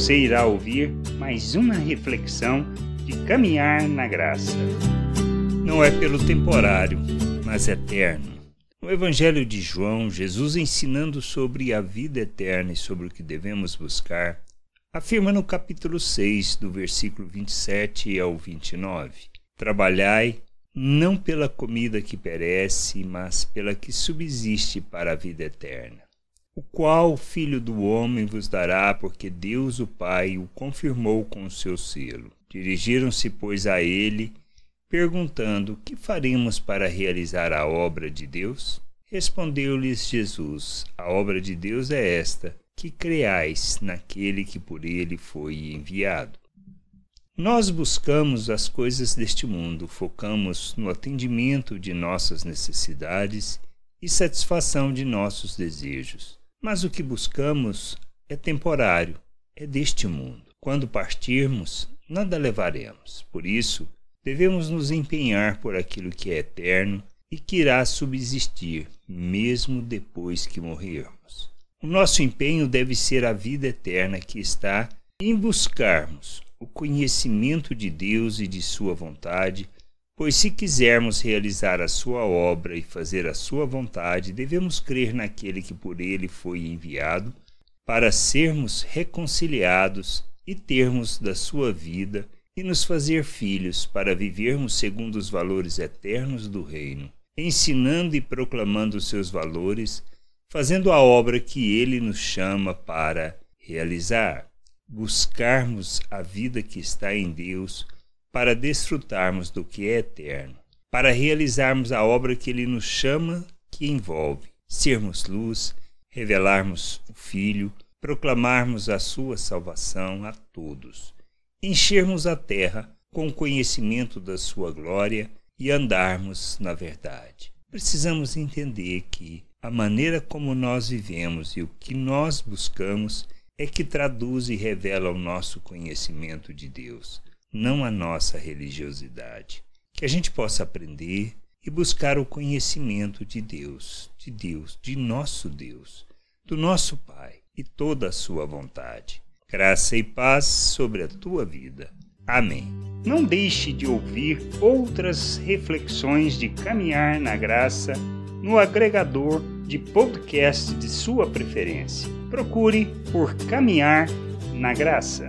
Você irá ouvir mais uma reflexão de caminhar na graça. Não é pelo temporário, mas eterno. No Evangelho de João, Jesus ensinando sobre a vida eterna e sobre o que devemos buscar, afirma no capítulo 6, do versículo 27 ao 29: Trabalhai não pela comida que perece, mas pela que subsiste para a vida eterna o qual Filho do Homem vos dará, porque Deus o Pai o confirmou com o seu selo. Dirigiram-se, pois, a ele, perguntando: Que faremos para realizar a obra de Deus? Respondeu-lhes Jesus: A obra de Deus é esta, que creais naquele que por ele foi enviado. Nós buscamos as coisas deste mundo, focamos no atendimento de nossas necessidades e satisfação de nossos desejos. Mas o que buscamos é temporário, é deste mundo. Quando partirmos, nada levaremos. Por isso, devemos nos empenhar por aquilo que é eterno e que irá subsistir, mesmo depois que morrermos. O nosso empenho deve ser a vida eterna que está em buscarmos o conhecimento de Deus e de Sua vontade Pois se quisermos realizar a sua obra e fazer a sua vontade, devemos crer naquele que por ele foi enviado, para sermos reconciliados e termos da sua vida e nos fazer filhos, para vivermos segundo os valores eternos do reino, ensinando e proclamando os seus valores, fazendo a obra que ele nos chama para realizar, buscarmos a vida que está em Deus para desfrutarmos do que é eterno, para realizarmos a obra que Ele nos chama, que envolve sermos luz, revelarmos o Filho, proclamarmos a sua salvação a todos, enchermos a terra com o conhecimento da sua glória e andarmos na verdade. Precisamos entender que a maneira como nós vivemos e o que nós buscamos é que traduz e revela o nosso conhecimento de Deus não a nossa religiosidade. Que a gente possa aprender e buscar o conhecimento de Deus, de Deus, de nosso Deus, do nosso Pai e toda a sua vontade. Graça e paz sobre a tua vida. Amém. Não deixe de ouvir outras reflexões de caminhar na graça no agregador de podcast de sua preferência. Procure por Caminhar na Graça.